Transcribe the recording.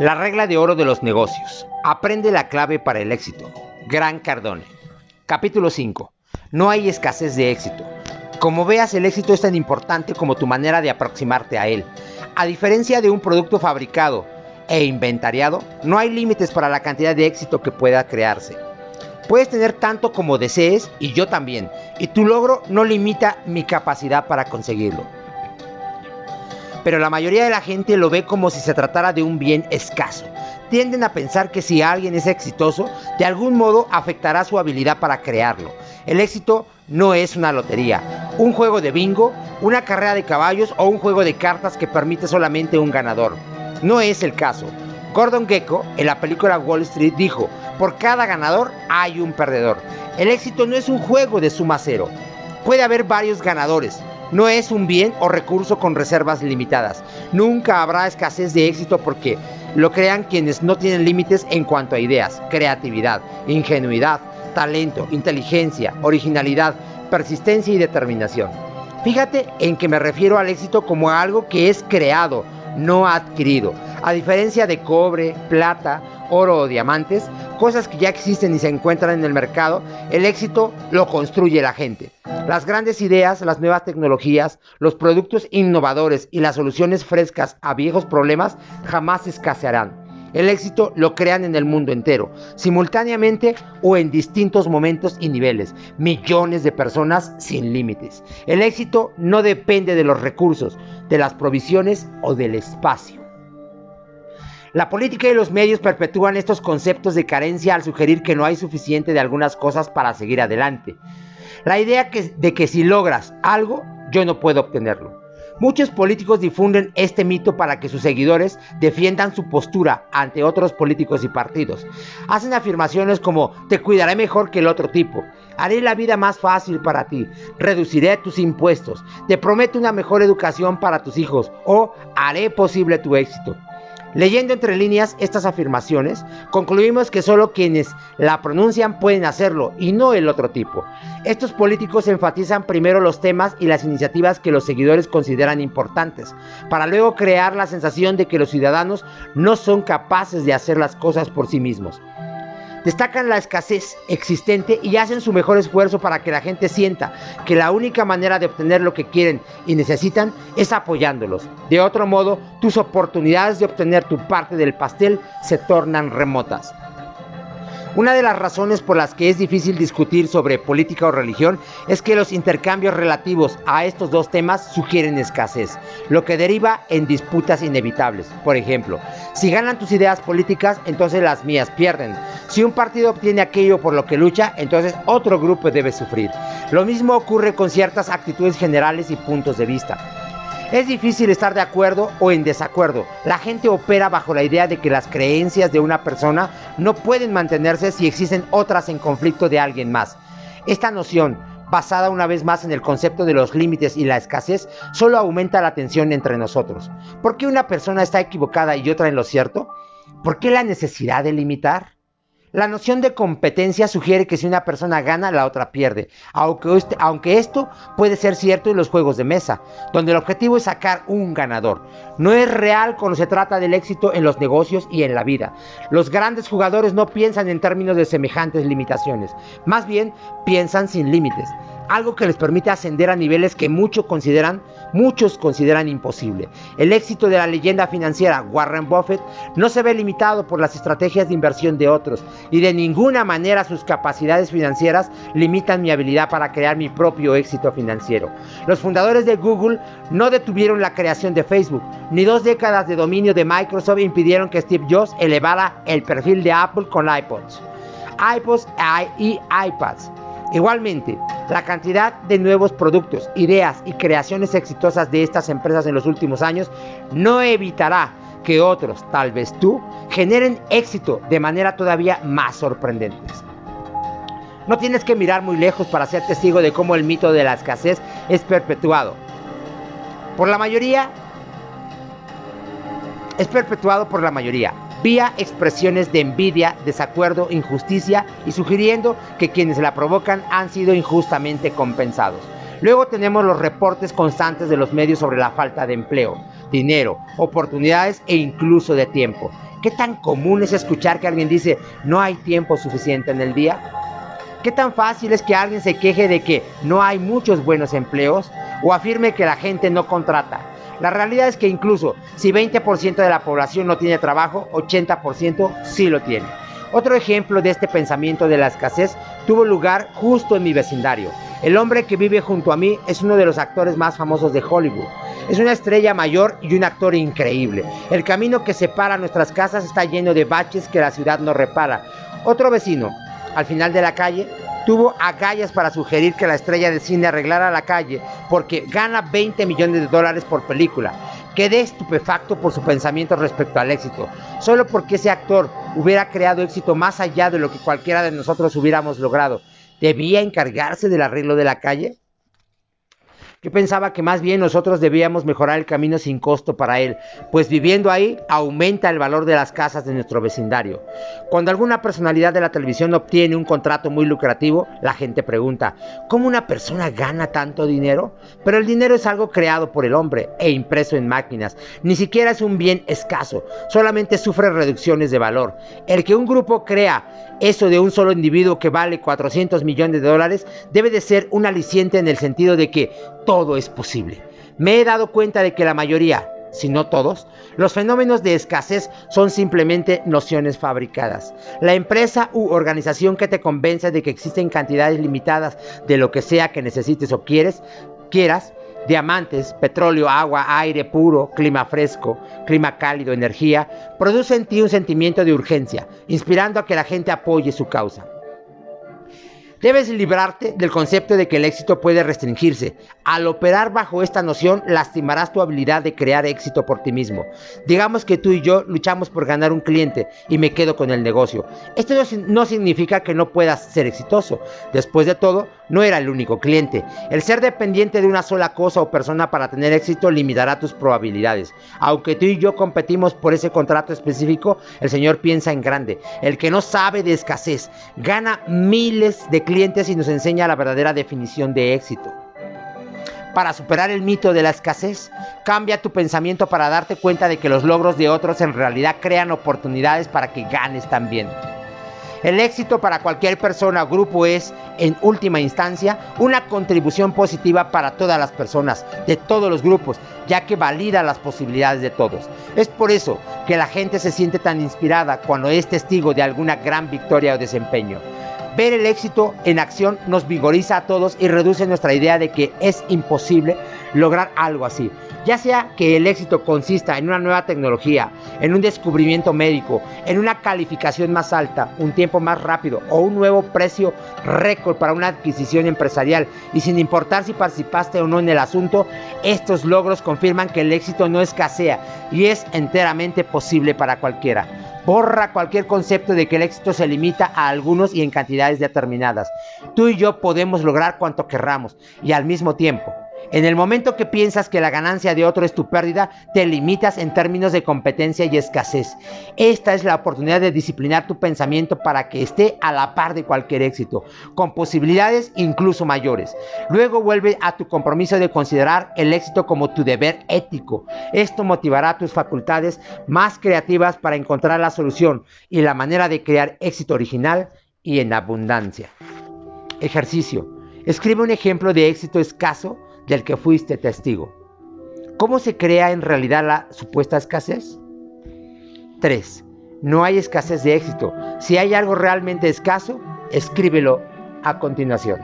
La regla de oro de los negocios. Aprende la clave para el éxito. Gran Cardone. Capítulo 5. No hay escasez de éxito. Como veas, el éxito es tan importante como tu manera de aproximarte a él. A diferencia de un producto fabricado e inventariado, no hay límites para la cantidad de éxito que pueda crearse. Puedes tener tanto como desees y yo también, y tu logro no limita mi capacidad para conseguirlo pero la mayoría de la gente lo ve como si se tratara de un bien escaso. Tienden a pensar que si alguien es exitoso, de algún modo afectará su habilidad para crearlo. El éxito no es una lotería, un juego de bingo, una carrera de caballos o un juego de cartas que permite solamente un ganador. No es el caso. Gordon Gecko, en la película Wall Street, dijo, por cada ganador hay un perdedor. El éxito no es un juego de suma cero. Puede haber varios ganadores, no es un bien o recurso con reservas limitadas. Nunca habrá escasez de éxito porque lo crean quienes no tienen límites en cuanto a ideas, creatividad, ingenuidad, talento, inteligencia, originalidad, persistencia y determinación. Fíjate en que me refiero al éxito como a algo que es creado, no adquirido. A diferencia de cobre, plata, oro o diamantes, cosas que ya existen y se encuentran en el mercado, el éxito lo construye la gente. Las grandes ideas, las nuevas tecnologías, los productos innovadores y las soluciones frescas a viejos problemas jamás escasearán. El éxito lo crean en el mundo entero, simultáneamente o en distintos momentos y niveles, millones de personas sin límites. El éxito no depende de los recursos, de las provisiones o del espacio. La política y los medios perpetúan estos conceptos de carencia al sugerir que no hay suficiente de algunas cosas para seguir adelante. La idea de que si logras algo, yo no puedo obtenerlo. Muchos políticos difunden este mito para que sus seguidores defiendan su postura ante otros políticos y partidos. Hacen afirmaciones como te cuidaré mejor que el otro tipo, haré la vida más fácil para ti, reduciré tus impuestos, te prometo una mejor educación para tus hijos o haré posible tu éxito. Leyendo entre líneas estas afirmaciones, concluimos que solo quienes la pronuncian pueden hacerlo y no el otro tipo. Estos políticos enfatizan primero los temas y las iniciativas que los seguidores consideran importantes, para luego crear la sensación de que los ciudadanos no son capaces de hacer las cosas por sí mismos destacan la escasez existente y hacen su mejor esfuerzo para que la gente sienta que la única manera de obtener lo que quieren y necesitan es apoyándolos. De otro modo, tus oportunidades de obtener tu parte del pastel se tornan remotas. Una de las razones por las que es difícil discutir sobre política o religión es que los intercambios relativos a estos dos temas sugieren escasez, lo que deriva en disputas inevitables. Por ejemplo, si ganan tus ideas políticas, entonces las mías pierden. Si un partido obtiene aquello por lo que lucha, entonces otro grupo debe sufrir. Lo mismo ocurre con ciertas actitudes generales y puntos de vista. Es difícil estar de acuerdo o en desacuerdo. La gente opera bajo la idea de que las creencias de una persona no pueden mantenerse si existen otras en conflicto de alguien más. Esta noción, basada una vez más en el concepto de los límites y la escasez, solo aumenta la tensión entre nosotros. ¿Por qué una persona está equivocada y otra en lo cierto? ¿Por qué la necesidad de limitar? La noción de competencia sugiere que si una persona gana, la otra pierde, aunque, aunque, esto puede ser cierto en los juegos de mesa, donde el objetivo es sacar un ganador. No es real cuando se trata del éxito en los negocios y en la vida. Los grandes jugadores no piensan en términos de semejantes limitaciones, más bien piensan sin límites algo que les permite ascender a niveles que muchos consideran, muchos consideran imposible. El éxito de la leyenda financiera Warren Buffett no se ve limitado por las estrategias de inversión de otros y de ninguna manera sus capacidades financieras limitan mi habilidad para crear mi propio éxito financiero. Los fundadores de Google no detuvieron la creación de Facebook, ni dos décadas de dominio de Microsoft impidieron que Steve Jobs elevara el perfil de Apple con iPods, iPods y iPads. Igualmente, la cantidad de nuevos productos, ideas y creaciones exitosas de estas empresas en los últimos años no evitará que otros, tal vez tú, generen éxito de manera todavía más sorprendente. No tienes que mirar muy lejos para ser testigo de cómo el mito de la escasez es perpetuado. Por la mayoría, es perpetuado por la mayoría vía expresiones de envidia, desacuerdo, injusticia y sugiriendo que quienes la provocan han sido injustamente compensados. Luego tenemos los reportes constantes de los medios sobre la falta de empleo, dinero, oportunidades e incluso de tiempo. ¿Qué tan común es escuchar que alguien dice no hay tiempo suficiente en el día? ¿Qué tan fácil es que alguien se queje de que no hay muchos buenos empleos o afirme que la gente no contrata? La realidad es que incluso si 20% de la población no tiene trabajo, 80% sí lo tiene. Otro ejemplo de este pensamiento de la escasez tuvo lugar justo en mi vecindario. El hombre que vive junto a mí es uno de los actores más famosos de Hollywood. Es una estrella mayor y un actor increíble. El camino que separa nuestras casas está lleno de baches que la ciudad no repara. Otro vecino, al final de la calle, tuvo agallas para sugerir que la estrella de cine arreglara la calle porque gana 20 millones de dólares por película. Quedé estupefacto por su pensamiento respecto al éxito, solo porque ese actor hubiera creado éxito más allá de lo que cualquiera de nosotros hubiéramos logrado. ¿Debía encargarse del arreglo de la calle? Yo pensaba que más bien nosotros debíamos mejorar el camino sin costo para él, pues viviendo ahí aumenta el valor de las casas de nuestro vecindario. Cuando alguna personalidad de la televisión obtiene un contrato muy lucrativo, la gente pregunta, ¿cómo una persona gana tanto dinero? Pero el dinero es algo creado por el hombre e impreso en máquinas. Ni siquiera es un bien escaso, solamente sufre reducciones de valor. El que un grupo crea eso de un solo individuo que vale 400 millones de dólares debe de ser un aliciente en el sentido de que todo es posible. Me he dado cuenta de que la mayoría, si no todos, los fenómenos de escasez son simplemente nociones fabricadas. La empresa u organización que te convence de que existen cantidades limitadas de lo que sea que necesites o quieres, quieras, diamantes, petróleo, agua, aire puro, clima fresco, clima cálido, energía, produce en ti un sentimiento de urgencia, inspirando a que la gente apoye su causa. Debes librarte del concepto de que el éxito puede restringirse. Al operar bajo esta noción, lastimarás tu habilidad de crear éxito por ti mismo. Digamos que tú y yo luchamos por ganar un cliente y me quedo con el negocio. Esto no, significa que no puedas ser exitoso. Después de todo, no era el único cliente. El ser dependiente de una sola cosa o persona para tener éxito limitará tus probabilidades. Aunque tú y yo competimos por ese contrato específico, el Señor piensa en grande. El que no sabe de escasez gana miles de clientes y nos enseña la verdadera definición de éxito. Para superar el mito de la escasez, cambia tu pensamiento para darte cuenta de que los logros de otros en realidad crean oportunidades para que ganes también. El éxito para cualquier persona o grupo es, en última instancia, una contribución positiva para todas las personas, de todos los grupos, ya que valida las posibilidades de todos. Es por eso que la gente se siente tan inspirada cuando es testigo de alguna gran victoria o desempeño. Ver el éxito en acción nos vigoriza a todos y reduce nuestra idea de que es imposible lograr algo así. Ya sea que el éxito consista en una nueva tecnología, en un descubrimiento médico, en una calificación más alta, un tiempo más rápido o un nuevo precio récord para una adquisición empresarial y sin importar si participaste o no en el asunto, estos logros confirman que el éxito no escasea y es enteramente posible para cualquiera. Borra cualquier concepto de que el éxito se limita a algunos y en cantidades determinadas. Tú y yo podemos lograr cuanto querramos y al mismo tiempo en el momento que piensas que la ganancia de otro es tu pérdida, te limitas en términos de competencia y escasez. Esta es la oportunidad de disciplinar tu pensamiento para que esté a la par de cualquier éxito, con posibilidades incluso mayores. Luego vuelve a tu compromiso de considerar el éxito como tu deber ético. Esto motivará tus facultades más creativas para encontrar la solución y la manera de crear éxito original y en abundancia. Ejercicio. Escribe un ejemplo de éxito escaso del que fuiste testigo. ¿Cómo se crea en realidad la supuesta escasez? 3. No hay escasez de éxito. Si hay algo realmente escaso, escríbelo a continuación.